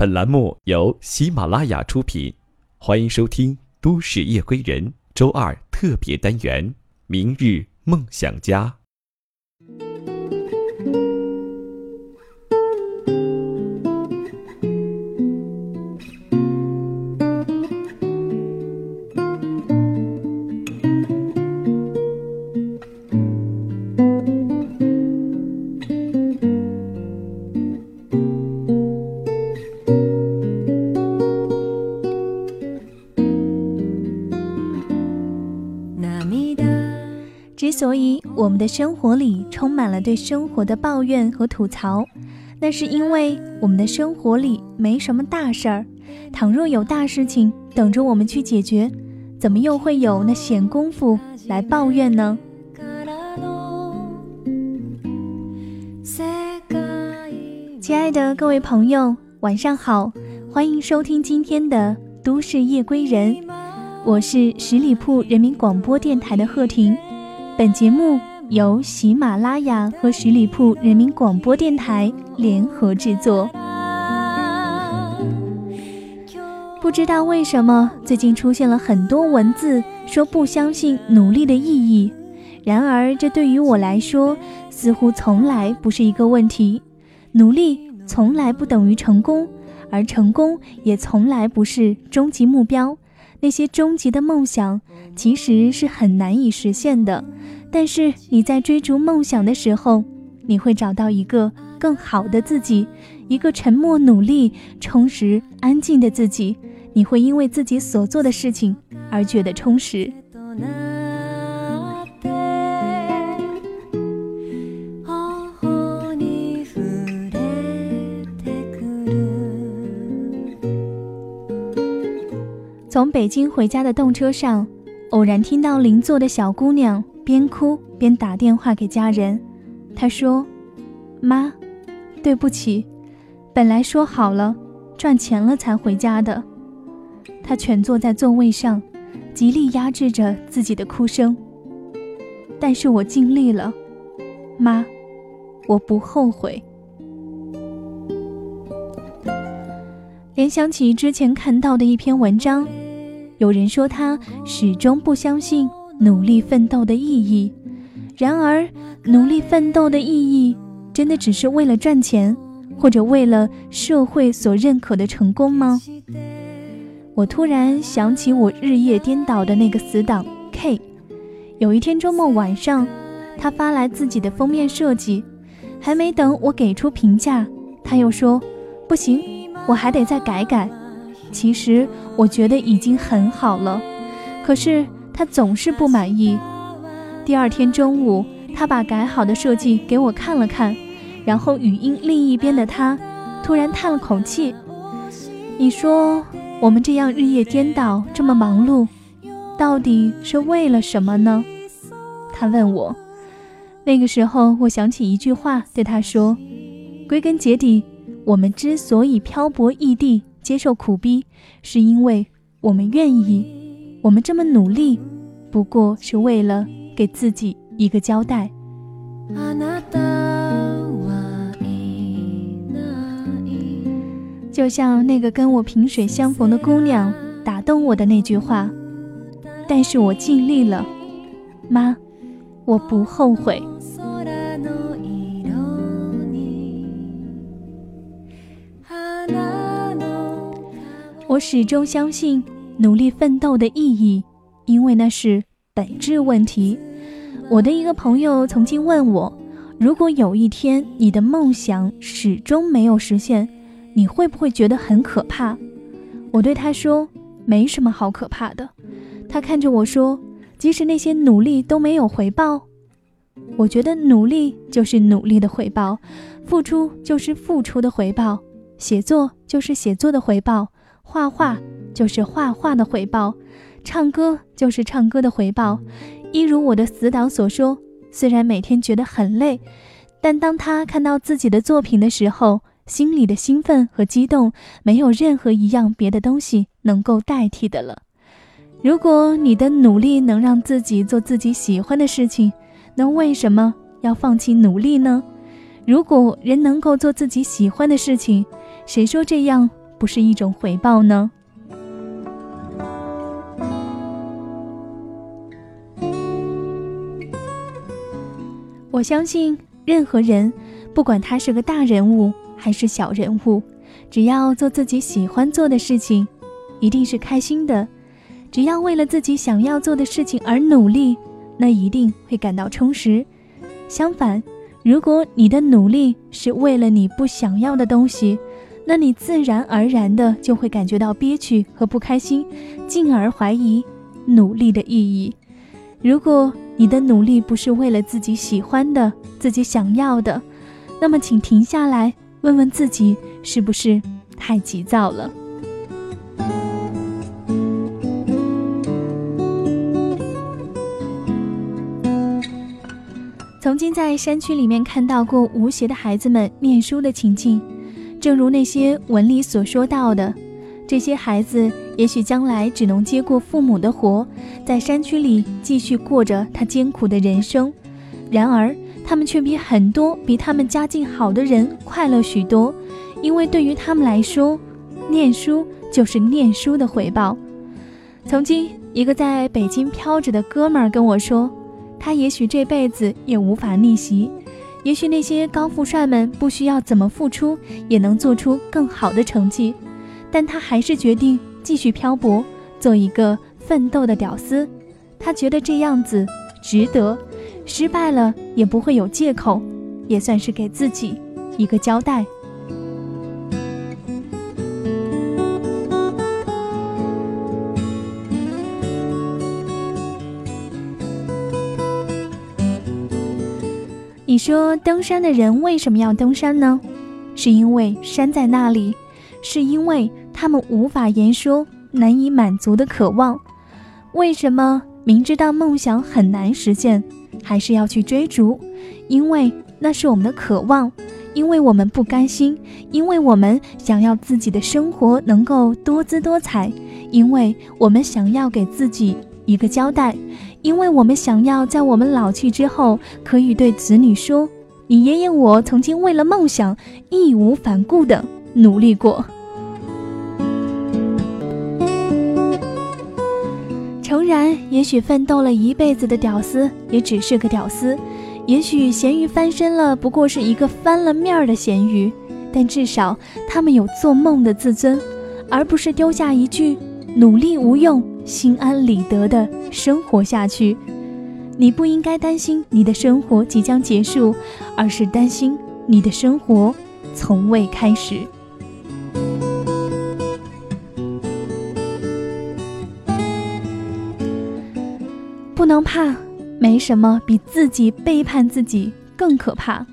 本栏目由喜马拉雅出品，欢迎收听《都市夜归人》周二特别单元《明日梦想家》。之所以我们的生活里充满了对生活的抱怨和吐槽，那是因为我们的生活里没什么大事儿。倘若有大事情等着我们去解决，怎么又会有那闲工夫来抱怨呢？亲爱的各位朋友，晚上好，欢迎收听今天的《都市夜归人》，我是十里铺人民广播电台的贺婷。本节目由喜马拉雅和十里铺人民广播电台联合制作。不知道为什么，最近出现了很多文字说不相信努力的意义。然而，这对于我来说，似乎从来不是一个问题。努力从来不等于成功，而成功也从来不是终极目标。那些终极的梦想其实是很难以实现的，但是你在追逐梦想的时候，你会找到一个更好的自己，一个沉默、努力、充实、安静的自己。你会因为自己所做的事情而觉得充实。从北京回家的动车上，偶然听到邻座的小姑娘边哭边打电话给家人。她说：“妈，对不起，本来说好了赚钱了才回家的。”她蜷坐在座位上，极力压制着自己的哭声。但是我尽力了，妈，我不后悔。联想起之前看到的一篇文章。有人说他始终不相信努力奋斗的意义，然而努力奋斗的意义真的只是为了赚钱，或者为了社会所认可的成功吗？我突然想起我日夜颠倒的那个死党 K，有一天周末晚上，他发来自己的封面设计，还没等我给出评价，他又说不行，我还得再改改。其实我觉得已经很好了，可是他总是不满意。第二天中午，他把改好的设计给我看了看，然后语音另一边的他突然叹了口气：“你说我们这样日夜颠倒，这么忙碌，到底是为了什么呢？”他问我。那个时候，我想起一句话，对他说：“归根结底，我们之所以漂泊异地。”接受苦逼，是因为我们愿意。我们这么努力，不过是为了给自己一个交代。就像那个跟我萍水相逢的姑娘打动我的那句话，但是我尽力了，妈，我不后悔。始终相信努力奋斗的意义，因为那是本质问题。我的一个朋友曾经问我，如果有一天你的梦想始终没有实现，你会不会觉得很可怕？我对他说，没什么好可怕的。他看着我说，即使那些努力都没有回报，我觉得努力就是努力的回报，付出就是付出的回报，写作就是写作的回报。画画就是画画的回报，唱歌就是唱歌的回报。一如我的死党所说，虽然每天觉得很累，但当他看到自己的作品的时候，心里的兴奋和激动，没有任何一样别的东西能够代替的了。如果你的努力能让自己做自己喜欢的事情，那为什么要放弃努力呢？如果人能够做自己喜欢的事情，谁说这样？不是一种回报呢？我相信任何人，不管他是个大人物还是小人物，只要做自己喜欢做的事情，一定是开心的。只要为了自己想要做的事情而努力，那一定会感到充实。相反，如果你的努力是为了你不想要的东西，那你自然而然的就会感觉到憋屈和不开心，进而怀疑努力的意义。如果你的努力不是为了自己喜欢的、自己想要的，那么请停下来，问问自己是不是太急躁了。曾经在山区里面看到过无邪的孩子们念书的情境，正如那些文里所说到的，这些孩子。也许将来只能接过父母的活，在山区里继续过着他艰苦的人生。然而，他们却比很多比他们家境好的人快乐许多，因为对于他们来说，念书就是念书的回报。曾经，一个在北京飘着的哥们儿跟我说，他也许这辈子也无法逆袭，也许那些高富帅们不需要怎么付出，也能做出更好的成绩，但他还是决定。继续漂泊，做一个奋斗的屌丝，他觉得这样子值得，失败了也不会有借口，也算是给自己一个交代。你说登山的人为什么要登山呢？是因为山在那里，是因为。他们无法言说、难以满足的渴望，为什么明知道梦想很难实现，还是要去追逐？因为那是我们的渴望，因为我们不甘心，因为我们想要自己的生活能够多姿多彩，因为我们想要给自己一个交代，因为我们想要在我们老去之后，可以对子女说：“你爷爷我曾经为了梦想义无反顾的努力过。”诚然，也许奋斗了一辈子的屌丝也只是个屌丝，也许咸鱼翻身了，不过是一个翻了面儿的咸鱼，但至少他们有做梦的自尊，而不是丢下一句“努力无用，心安理得”的生活下去。你不应该担心你的生活即将结束，而是担心你的生活从未开始。不能怕，没什么比自己背叛自己更可怕。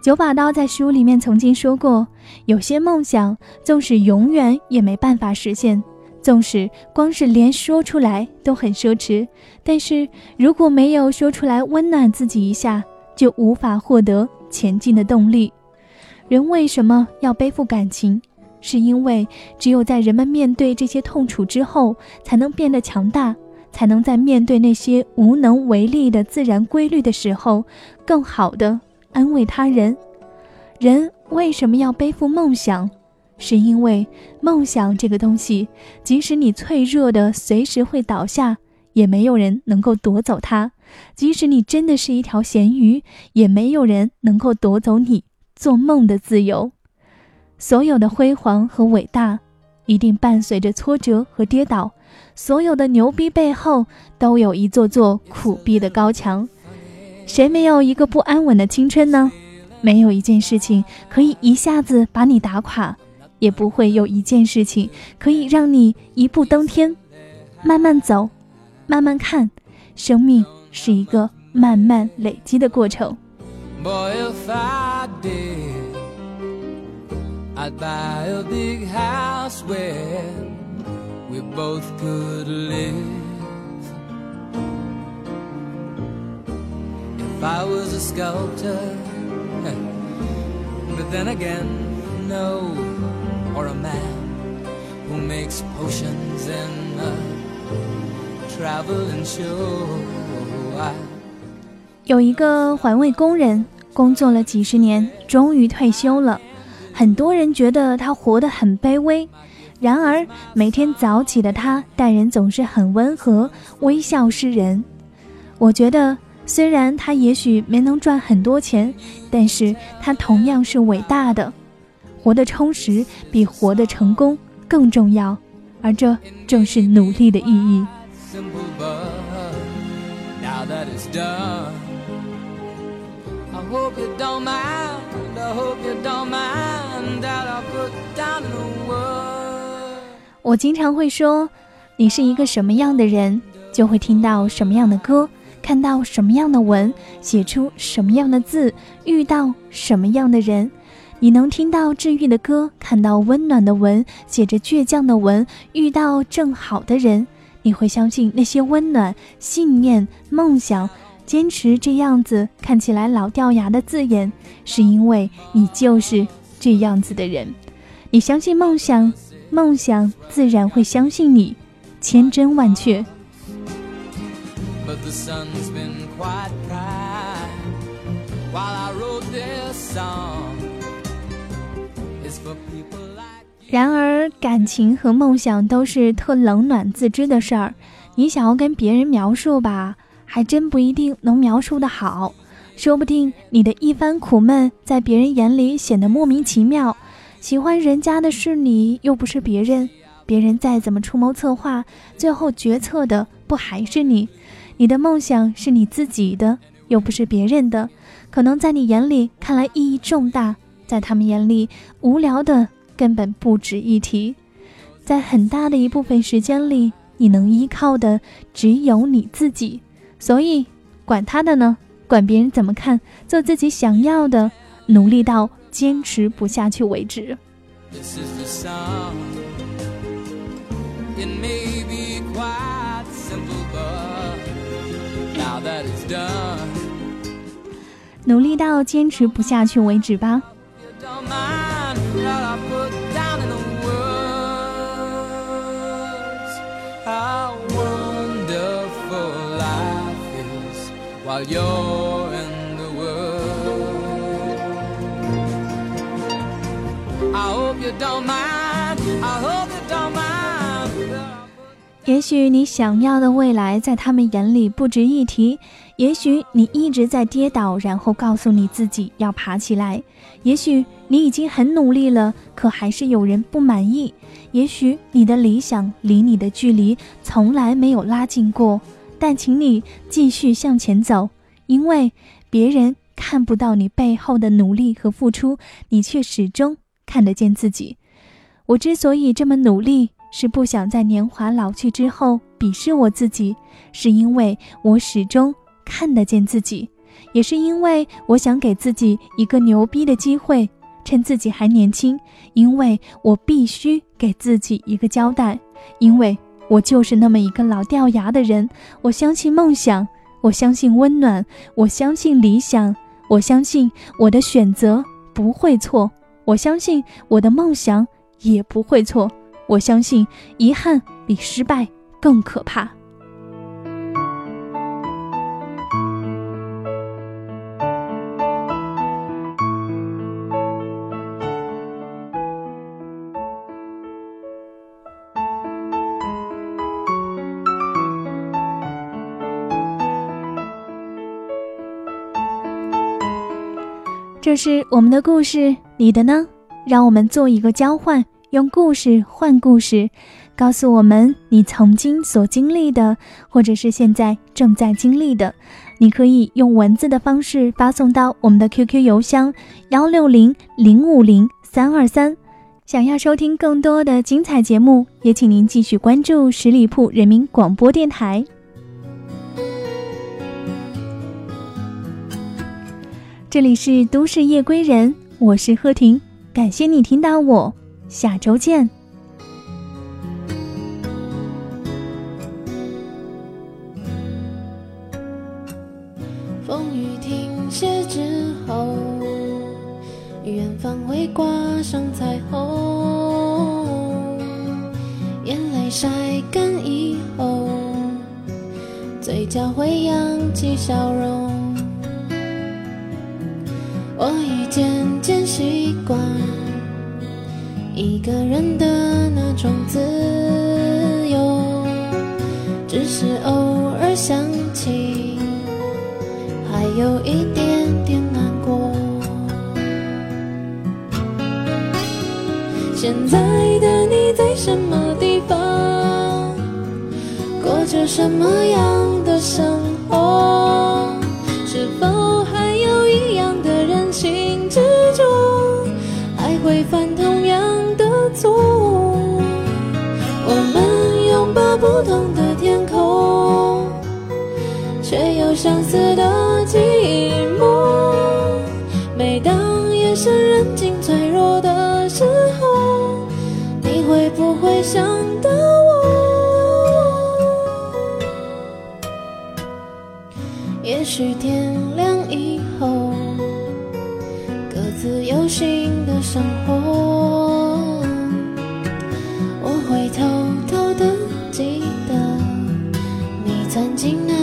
九把刀在书里面曾经说过，有些梦想纵使永远也没办法实现，纵使光是连说出来都很奢侈，但是如果没有说出来温暖自己一下，就无法获得前进的动力。人为什么要背负感情？是因为只有在人们面对这些痛楚之后，才能变得强大。才能在面对那些无能为力的自然规律的时候，更好的安慰他人。人为什么要背负梦想？是因为梦想这个东西，即使你脆弱的随时会倒下，也没有人能够夺走它；即使你真的是一条咸鱼，也没有人能够夺走你做梦的自由。所有的辉煌和伟大，一定伴随着挫折和跌倒。所有的牛逼背后都有一座座苦逼的高墙，谁没有一个不安稳的青春呢？没有一件事情可以一下子把你打垮，也不会有一件事情可以让你一步登天。慢慢走，慢慢看，生命是一个慢慢累积的过程。we both could live. If I was a sculptor, but then again, no, or a man who makes potions in a traveling show. 有一个环卫工人，工作了几十年，终于退休了。很多人觉得他活得很卑微。然而，每天早起的他待人总是很温和，微笑示人。我觉得，虽然他也许没能赚很多钱，但是他同样是伟大的。活得充实比活得成功更重要，而这正是努力的意义。我经常会说，你是一个什么样的人，就会听到什么样的歌，看到什么样的文，写出什么样的字，遇到什么样的人。你能听到治愈的歌，看到温暖的文，写着倔强的文，遇到正好的人，你会相信那些温暖、信念、梦想、坚持这样子看起来老掉牙的字眼，是因为你就是这样子的人。你相信梦想。梦想自然会相信你，千真万确。然而，感情和梦想都是特冷暖自知的事儿。你想要跟别人描述吧，还真不一定能描述的好。说不定你的一番苦闷，在别人眼里显得莫名其妙。喜欢人家的是你，又不是别人。别人再怎么出谋策划，最后决策的不还是你？你的梦想是你自己的，又不是别人的。可能在你眼里看来意义重大，在他们眼里无聊的根本不值一提。在很大的一部分时间里，你能依靠的只有你自己。所以，管他的呢？管别人怎么看？做自己想要的，努力到。坚持不下去为止。努力到坚持不下去为止吧。While you and the world，也许你想要的未来在他们眼里不值一提，也许你一直在跌倒，然后告诉你自己要爬起来，也许你已经很努力了，可还是有人不满意，也许你的理想离你的距离从来没有拉近过，但请你继续向前走，因为别人看不到你背后的努力和付出，你却始终。看得见自己，我之所以这么努力，是不想在年华老去之后鄙视我自己，是因为我始终看得见自己，也是因为我想给自己一个牛逼的机会，趁自己还年轻，因为我必须给自己一个交代，因为我就是那么一个老掉牙的人。我相信梦想，我相信温暖，我相信理想，我相信我的选择不会错。我相信我的梦想也不会错。我相信遗憾比失败更可怕。这是我们的故事。你的呢？让我们做一个交换，用故事换故事，告诉我们你曾经所经历的，或者是现在正在经历的。你可以用文字的方式发送到我们的 QQ 邮箱幺六零零五零三二三。想要收听更多的精彩节目，也请您继续关注十里铺人民广播电台。这里是都市夜归人。我是贺婷，感谢你听到我，下周见。风雨停歇之后，远方会挂上彩虹，眼泪晒干以后，嘴角会扬起笑容。渐渐习惯一个人的那种自由，只是偶尔想起，还有一点点难过。现在的你在什么地方？过着什么样的生活？新的生活，我会偷偷的记得，你曾经那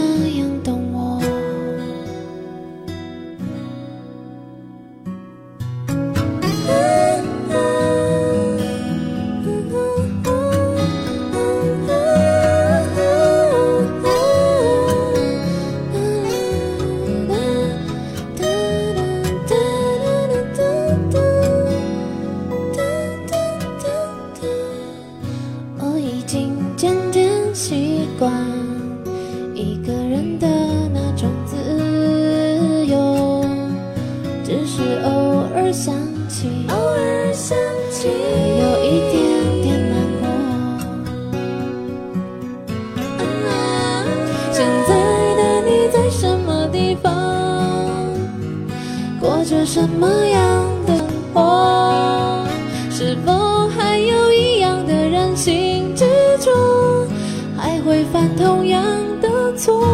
已经渐渐习惯。的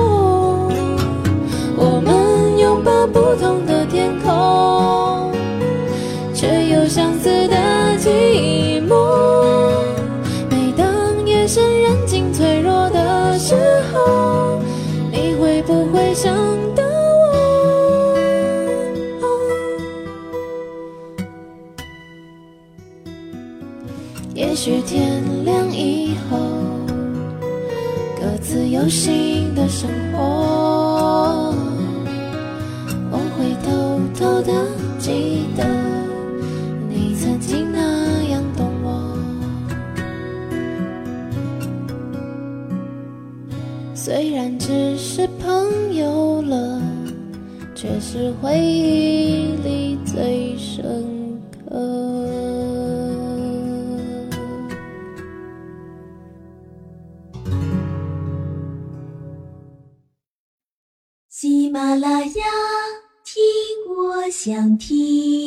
偷偷的记得，你曾经那样懂我。虽然只是朋友了，却是回忆想听。